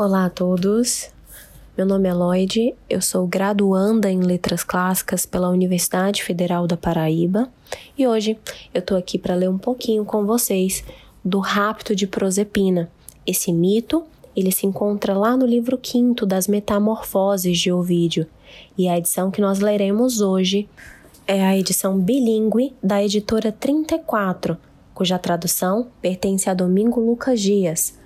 Olá a todos. Meu nome é Lloyd, eu sou graduanda em Letras Clássicas pela Universidade Federal da Paraíba e hoje eu tô aqui para ler um pouquinho com vocês do Rapto de Prosepina. Esse mito, ele se encontra lá no livro quinto das Metamorfoses de Ovídio e a edição que nós leremos hoje é a edição bilíngue da editora 34, cuja tradução pertence a Domingo Lucas Dias.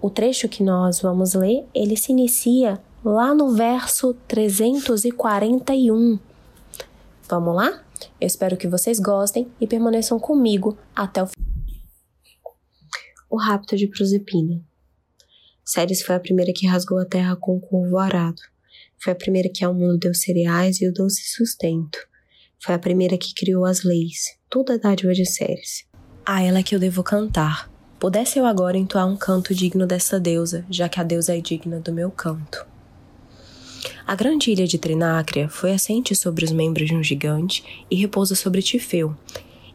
O trecho que nós vamos ler, ele se inicia lá no verso 341. Vamos lá? Eu espero que vocês gostem e permaneçam comigo até o fim. O rapto de Prosepina. Ceres foi a primeira que rasgou a terra com o corvo arado. Foi a primeira que ao mundo deu cereais e o doce sustento. Foi a primeira que criou as leis, toda a dádiva de Ceres. A ela que eu devo cantar. Pudesse eu agora entoar um canto digno dessa deusa, já que a deusa é digna do meu canto. A grande ilha de Trinácria foi assente sobre os membros de um gigante e repousa sobre Tifeu.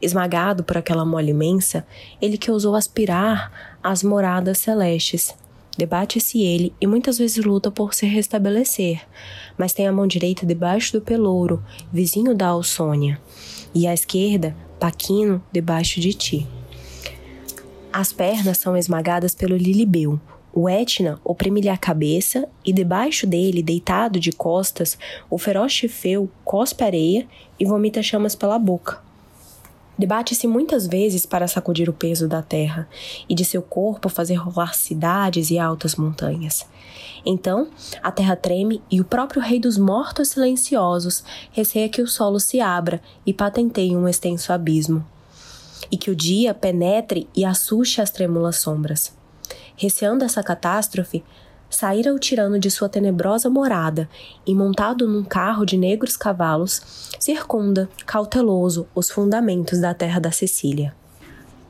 Esmagado por aquela mole imensa, ele que ousou aspirar às moradas celestes. Debate-se ele e muitas vezes luta por se restabelecer, mas tem a mão direita debaixo do pelouro, vizinho da Alsônia, e a esquerda, Paquino, debaixo de ti. As pernas são esmagadas pelo Lilibeu, o Etna oprime-lhe a cabeça e debaixo dele, deitado de costas, o feroz chifeu cospe areia e vomita chamas pela boca. Debate-se muitas vezes para sacudir o peso da terra e de seu corpo fazer rolar cidades e altas montanhas. Então, a terra treme e o próprio rei dos mortos silenciosos receia que o solo se abra e patenteie um extenso abismo, e que o dia penetre e assuste as trêmulas sombras. Receando essa catástrofe, saíra o tirano de sua tenebrosa morada e, montado num carro de negros cavalos, circunda, cauteloso, os fundamentos da terra da Sicília.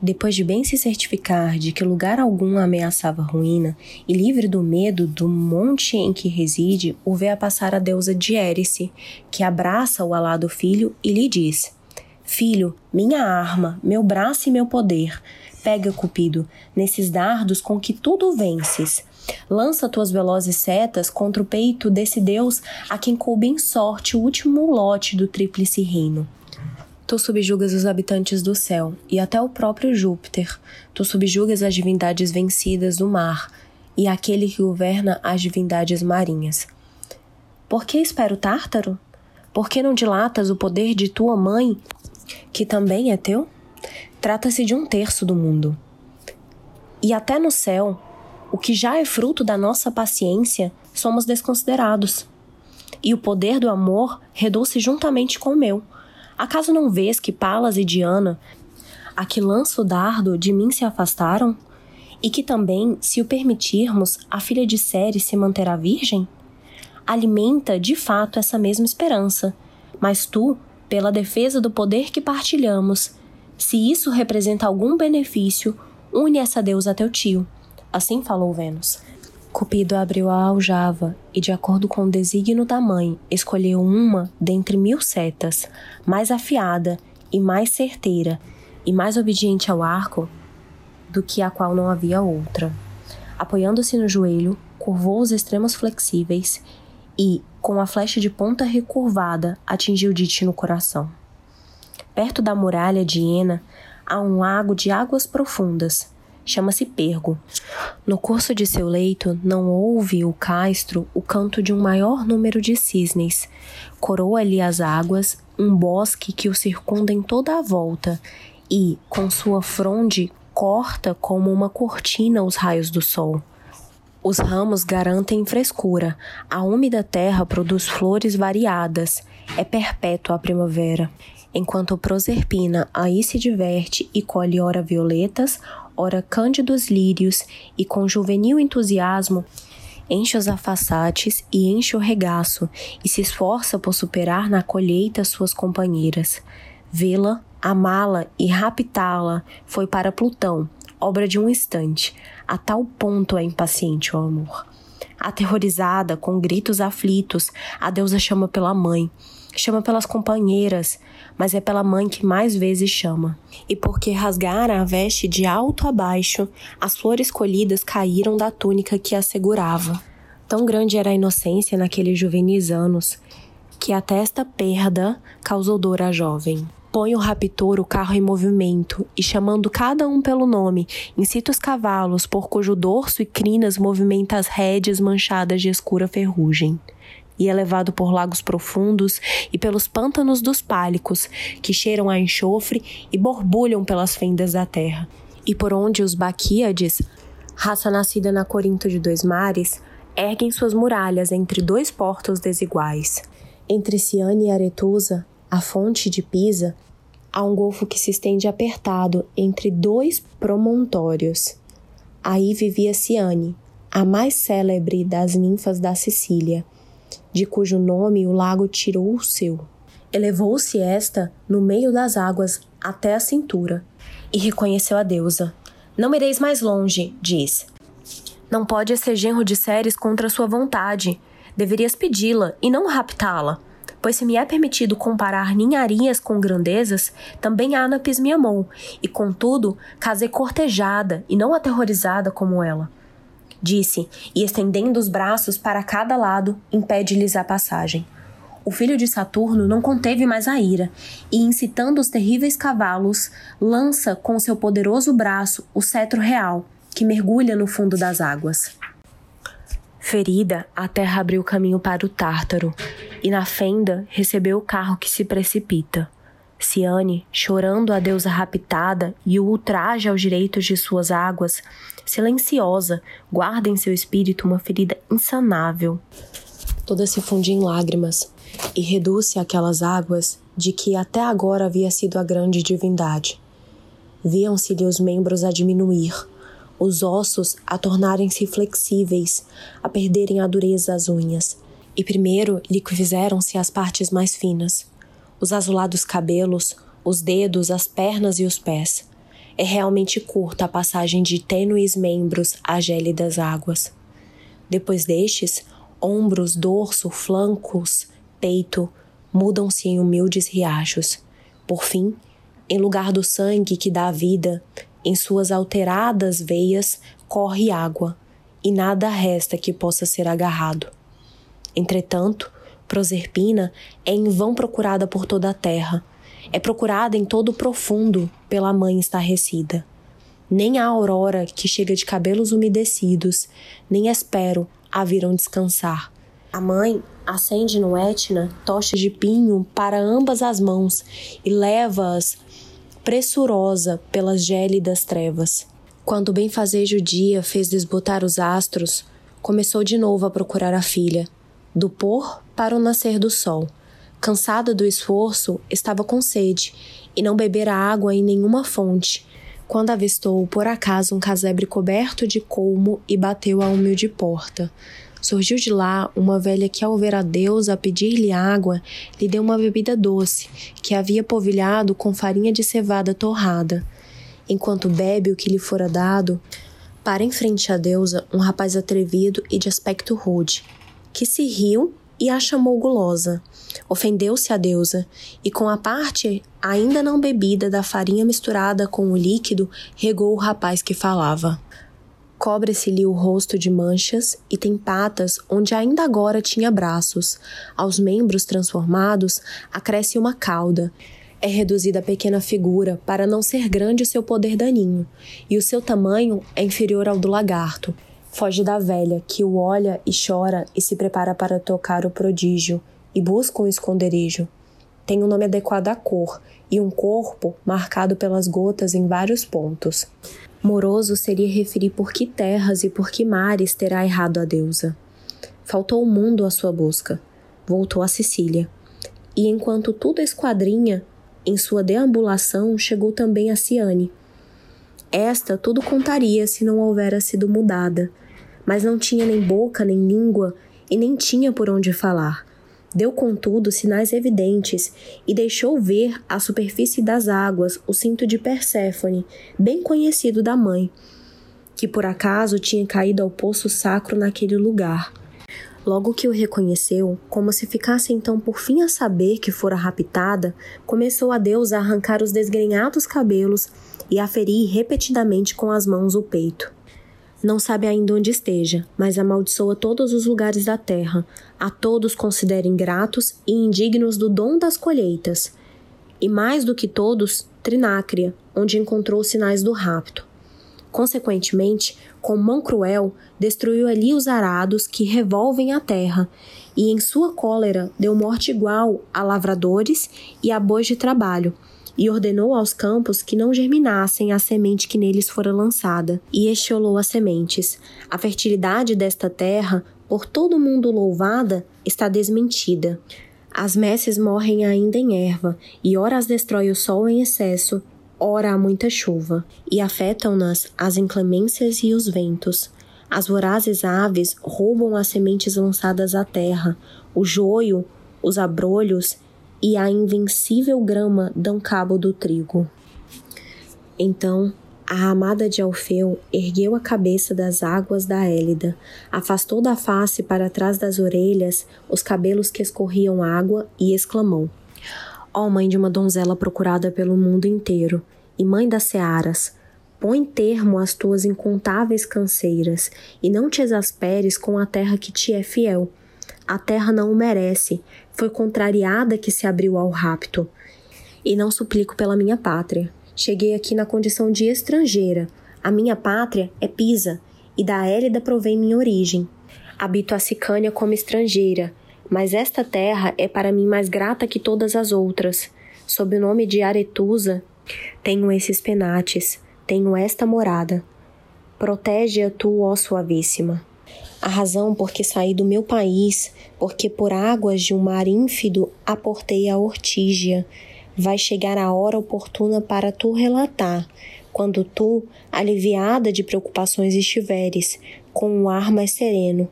Depois de bem se certificar de que lugar algum ameaçava ruína, e livre do medo do monte em que reside, o vê a passar a deusa Diérice, que abraça o alado filho e lhe diz: Filho, minha arma, meu braço e meu poder, Pega, Cupido, nesses dardos com que tudo vences. Lança tuas velozes setas contra o peito desse Deus a quem coube em sorte o último lote do tríplice reino. Tu subjugas os habitantes do céu e até o próprio Júpiter. Tu subjugas as divindades vencidas do mar e aquele que governa as divindades marinhas. Por que espero Tártaro? Por que não dilatas o poder de tua mãe, que também é teu? Trata-se de um terço do mundo. E até no céu, o que já é fruto da nossa paciência, somos desconsiderados. E o poder do amor reduz-se juntamente com o meu. Acaso não vês que Palas e Diana, a que lança o dardo, de mim se afastaram? E que também, se o permitirmos, a filha de Ceres se manterá virgem? Alimenta, de fato, essa mesma esperança. Mas tu, pela defesa do poder que partilhamos, se isso representa algum benefício, une essa deusa a teu tio. Assim falou Vênus. Cupido abriu a aljava e, de acordo com o desígnio da mãe, escolheu uma dentre mil setas, mais afiada e mais certeira, e mais obediente ao arco do que a qual não havia outra. Apoiando-se no joelho, curvou os extremos flexíveis e, com a flecha de ponta recurvada, atingiu Dite no coração. Perto da muralha de Ena há um lago de águas profundas. Chama-se Pergo. No curso de seu leito não ouve o castro o canto de um maior número de cisnes. Coroa-lhe as águas um bosque que o circunda em toda a volta e, com sua fronde, corta como uma cortina os raios do sol. Os ramos garantem frescura, a úmida terra produz flores variadas, é perpétua a primavera enquanto Proserpina aí se diverte e colhe ora violetas, ora cândidos lírios, e com juvenil entusiasmo enche os afaçates e enche o regaço, e se esforça por superar na colheita suas companheiras. Vê-la, amá-la e raptá-la foi para Plutão, obra de um instante. A tal ponto é impaciente o amor. Aterrorizada, com gritos aflitos, a deusa chama pela mãe. chama pelas companheiras, mas é pela mãe que mais vezes chama. E porque rasgara a veste de alto a baixo, as flores colhidas caíram da túnica que a segurava. Tão grande era a inocência naqueles juvenis anos, que até esta perda causou dor à jovem. Põe o raptor o carro em movimento e, chamando cada um pelo nome, incita os cavalos, por cujo dorso e crinas movimenta as rédeas manchadas de escura ferrugem e é levado por lagos profundos e pelos pântanos dos pálicos, que cheiram a enxofre e borbulham pelas fendas da terra, e por onde os Baquíades, raça nascida na Corinto de dois mares, erguem suas muralhas entre dois portos desiguais. Entre Ciane e Aretusa, a fonte de Pisa, há um golfo que se estende apertado entre dois promontórios. Aí vivia Ciane, a mais célebre das ninfas da Sicília, de cujo nome o lago tirou o seu. Elevou-se esta no meio das águas até a cintura e reconheceu a deusa. Não ireis mais longe, diz. Não pode ser genro de Ceres contra sua vontade. Deverias pedi-la e não raptá-la. Pois se me é permitido comparar ninharias com grandezas, também Anapis me amou, e contudo casei cortejada e não aterrorizada como ela disse, e estendendo os braços para cada lado, impede-lhes a passagem. O filho de Saturno não conteve mais a ira, e incitando os terríveis cavalos, lança com seu poderoso braço o cetro real, que mergulha no fundo das águas. Ferida, a terra abriu caminho para o Tártaro, e na fenda recebeu o carro que se precipita. Ciane, chorando a deusa raptada e o ultraje aos direitos de suas águas, silenciosa, guarda em seu espírito uma ferida insanável. Toda se fundia em lágrimas e reduz-se aquelas águas de que até agora havia sido a grande divindade. Viam-se-lhe os membros a diminuir, os ossos a tornarem-se flexíveis, a perderem a dureza das unhas, e primeiro lhe fizeram-se as partes mais finas os azulados cabelos, os dedos, as pernas e os pés. É realmente curta a passagem de tênues membros às gélidas águas. Depois destes, ombros, dorso, flancos, peito mudam-se em humildes riachos. Por fim, em lugar do sangue que dá a vida, em suas alteradas veias corre água, e nada resta que possa ser agarrado. Entretanto, Proserpina é em vão procurada por toda a terra. É procurada em todo o profundo pela mãe estarrecida. Nem a aurora que chega de cabelos umedecidos, nem espero a viram descansar. A mãe acende no Etna tochas de pinho para ambas as mãos e leva-as pressurosa pelas gélidas trevas. Quando o benfazejo dia fez desbotar os astros, começou de novo a procurar a filha. Do pôr para o nascer do sol. Cansada do esforço, estava com sede e não bebera água em nenhuma fonte, quando avistou por acaso um casebre coberto de colmo e bateu à humilde porta. Surgiu de lá uma velha que, ao ver a deusa pedir-lhe água, lhe deu uma bebida doce, que havia polvilhado com farinha de cevada torrada. Enquanto bebe o que lhe fora dado, para em frente à deusa um rapaz atrevido e de aspecto rude, que se riu e a chamou gulosa. Ofendeu-se a deusa, e com a parte ainda não bebida da farinha misturada com o líquido, regou o rapaz que falava. Cobre-se-lhe o rosto de manchas e tem patas onde ainda agora tinha braços. Aos membros transformados acresce uma cauda. É reduzida a pequena figura para não ser grande o seu poder daninho, e o seu tamanho é inferior ao do lagarto. Foge da velha, que o olha e chora e se prepara para tocar o prodígio, e busca um esconderijo. Tem um nome adequado à cor e um corpo marcado pelas gotas em vários pontos. Moroso seria referir por que terras e por que mares terá errado a deusa. Faltou o mundo à sua busca. Voltou a Sicília. E enquanto tudo esquadrinha, em sua deambulação chegou também a Ciane. Esta tudo contaria se não houvera sido mudada mas não tinha nem boca nem língua e nem tinha por onde falar. Deu, contudo, sinais evidentes e deixou ver à superfície das águas o cinto de Perséfone, bem conhecido da mãe, que por acaso tinha caído ao poço sacro naquele lugar. Logo que o reconheceu, como se ficasse então por fim a saber que fora raptada, começou a Deus a arrancar os desgrenhados cabelos e a ferir repetidamente com as mãos o peito. Não sabe ainda onde esteja, mas amaldiçoa todos os lugares da terra, a todos considera ingratos e indignos do dom das colheitas. E mais do que todos, Trinácria, onde encontrou os sinais do rapto. Consequentemente, com mão cruel, destruiu ali os arados que revolvem a terra, e em sua cólera deu morte igual a lavradores e a bois de trabalho, e ordenou aos campos que não germinassem a semente que neles fora lançada, e estiolou as sementes. A fertilidade desta terra, por todo mundo louvada, está desmentida. As messes morrem ainda em erva, e ora as destrói o sol em excesso, ora há muita chuva, e afetam-nas as inclemências e os ventos. As vorazes aves roubam as sementes lançadas à terra, o joio, os abrolhos e a invencível grama dão cabo do trigo. Então a amada de Alfeu ergueu a cabeça das águas da Élida, afastou da face para trás das orelhas os cabelos que escorriam água e exclamou: Ó oh, mãe de uma donzela procurada pelo mundo inteiro, e mãe das searas, põe termo às tuas incontáveis canseiras, e não te exasperes com a terra que te é fiel. A terra não o merece, foi contrariada que se abriu ao rapto. E não suplico pela minha pátria. Cheguei aqui na condição de estrangeira. A minha pátria é Pisa, e da Hélida provém minha origem. Habito a Sicânia como estrangeira, mas esta terra é para mim mais grata que todas as outras. Sob o nome de Aretusa, tenho esses penates, tenho esta morada. Protege-a tu, ó suavíssima. A razão por que saí do meu país, porque por águas de um mar ínfido aportei a ortígia, vai chegar a hora oportuna para tu relatar, quando tu, aliviada de preocupações estiveres, com um ar mais sereno,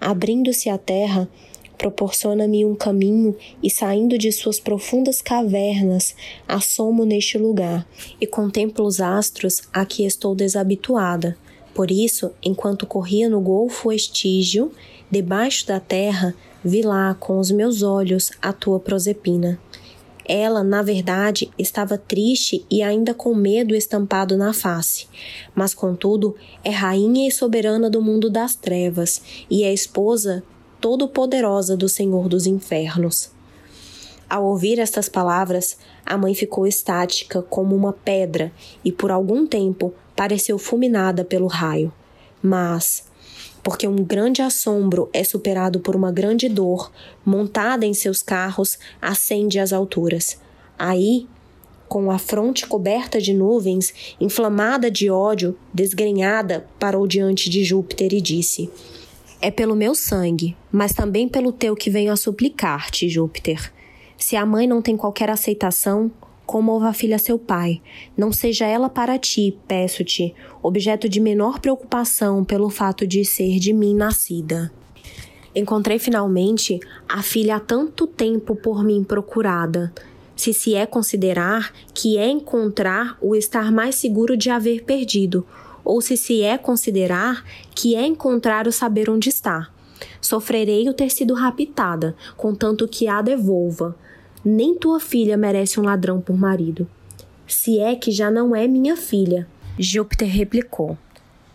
abrindo-se a terra, proporciona-me um caminho e saindo de suas profundas cavernas, assomo neste lugar e contemplo os astros a que estou desabituada. Por isso, enquanto corria no golfo estígio, debaixo da terra, vi lá com os meus olhos a tua prosepina. Ela, na verdade, estava triste e ainda com medo estampado na face, mas contudo é rainha e soberana do mundo das trevas e é esposa todo-poderosa do Senhor dos infernos. Ao ouvir estas palavras, a mãe ficou estática como uma pedra e por algum tempo pareceu fulminada pelo raio. Mas, porque um grande assombro é superado por uma grande dor, montada em seus carros, ascende às alturas. Aí, com a fronte coberta de nuvens, inflamada de ódio, desgrenhada, parou diante de Júpiter e disse: é pelo meu sangue, mas também pelo teu que venho a suplicar-te, Júpiter. Se a mãe não tem qualquer aceitação, comova a filha seu pai. Não seja ela para ti, peço-te, objeto de menor preocupação pelo fato de ser de mim nascida. Encontrei finalmente a filha há tanto tempo por mim procurada. Se se é considerar que é encontrar o estar mais seguro de haver perdido, ou se se é considerar que é encontrar o saber onde está. Sofrerei o ter sido raptada, contanto que a devolva. Nem tua filha merece um ladrão por marido. Se é que já não é minha filha. Júpiter replicou.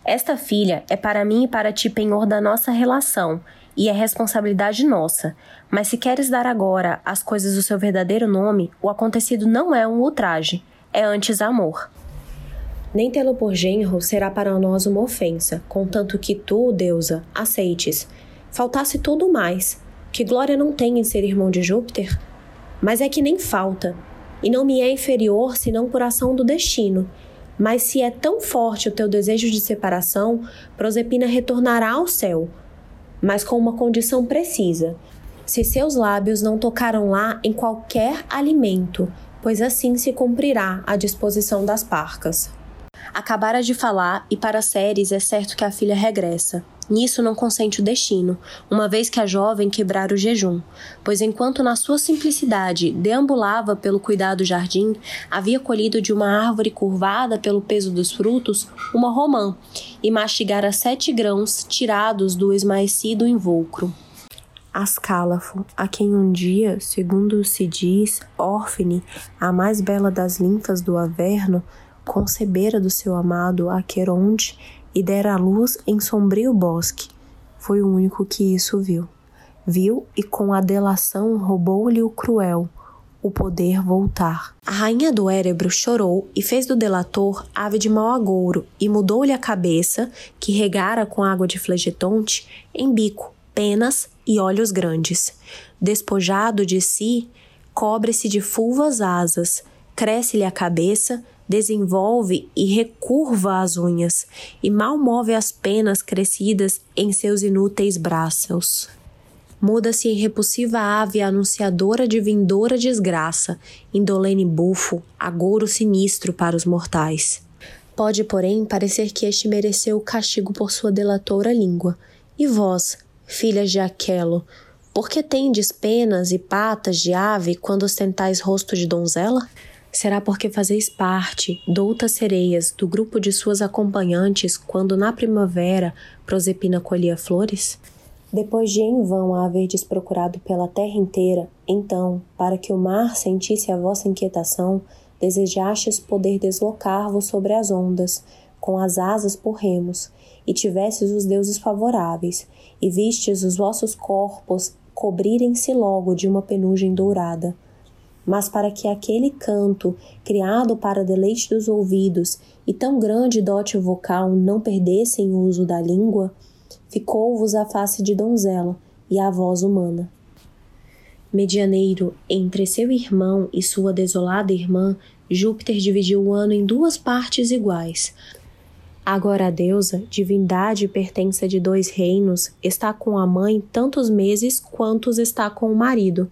Esta filha é para mim e para ti penhor da nossa relação, e é responsabilidade nossa. Mas se queres dar agora às coisas o seu verdadeiro nome, o acontecido não é um ultraje, é antes amor. Nem tê-lo por genro será para nós uma ofensa, contanto que tu, deusa, aceites. Faltasse tudo mais. Que glória não tem em ser irmão de Júpiter? Mas é que nem falta, e não me é inferior senão por ação do destino. Mas se é tão forte o teu desejo de separação, Prosepina retornará ao céu, mas com uma condição precisa. Se seus lábios não tocaram lá em qualquer alimento, pois assim se cumprirá a disposição das parcas. Acabara de falar e para Ceres é certo que a filha regressa. Nisso não consente o destino, uma vez que a jovem quebrara o jejum, pois enquanto na sua simplicidade deambulava pelo cuidado jardim, havia colhido de uma árvore curvada pelo peso dos frutos uma romã e mastigara sete grãos tirados do esmaecido invulcro. Ascálafo, a quem um dia, segundo se diz, Orfine, a mais bela das linfas do Averno, concebera do seu amado Aqueronte e dera a luz em sombrio bosque. Foi o único que isso viu. Viu e com a delação roubou-lhe o cruel, o poder voltar. A rainha do Érebro chorou e fez do delator ave de mau agouro e mudou-lhe a cabeça, que regara com água de flegetonte, em bico, penas e olhos grandes. Despojado de si, cobre-se de fulvas asas, cresce-lhe a cabeça, desenvolve e recurva as unhas, e mal move as penas crescidas em seus inúteis braços. Muda-se em repulsiva ave anunciadora de vindoura desgraça, indolene bufo, agouro sinistro para os mortais. Pode, porém, parecer que este mereceu o castigo por sua delatora língua. E vós, filhas de Aquelo, por que tendes penas e patas de ave quando ostentais rosto de donzela? Será porque fazeis parte, doutas sereias, do grupo de suas acompanhantes quando na primavera Prosepina colhia flores? Depois de em vão a haverdes procurado pela terra inteira, então, para que o mar sentisse a vossa inquietação, desejastes poder deslocar-vos sobre as ondas, com as asas por remos, e tivesses os deuses favoráveis, e vistes os vossos corpos cobrirem-se logo de uma penugem dourada. Mas para que aquele canto, criado para deleite dos ouvidos, e tão grande dote vocal não perdessem o uso da língua, ficou-vos a face de donzela e a voz humana. Medianeiro entre seu irmão e sua desolada irmã, Júpiter dividiu o ano em duas partes iguais, Agora a deusa, divindade e pertença de dois reinos, está com a mãe tantos meses quantos está com o marido.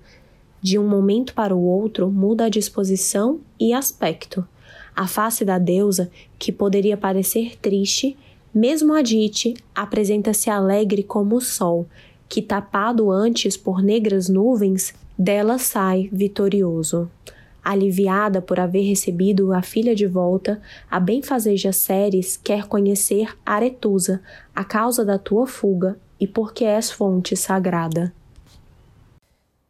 De um momento para o outro muda a disposição e aspecto. A face da deusa, que poderia parecer triste, mesmo a Dite, apresenta-se alegre como o sol, que tapado antes por negras nuvens, dela sai vitorioso. Aliviada por haver recebido a filha de volta, a benfazeja Ceres quer conhecer Aretusa, a causa da tua fuga e porque és fonte sagrada.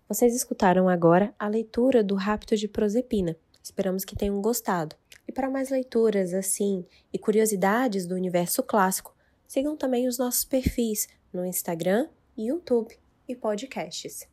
Vocês escutaram agora a leitura do Rapto de Prosepina. Esperamos que tenham gostado. E para mais leituras assim e curiosidades do universo clássico, sigam também os nossos perfis no Instagram, YouTube e podcasts.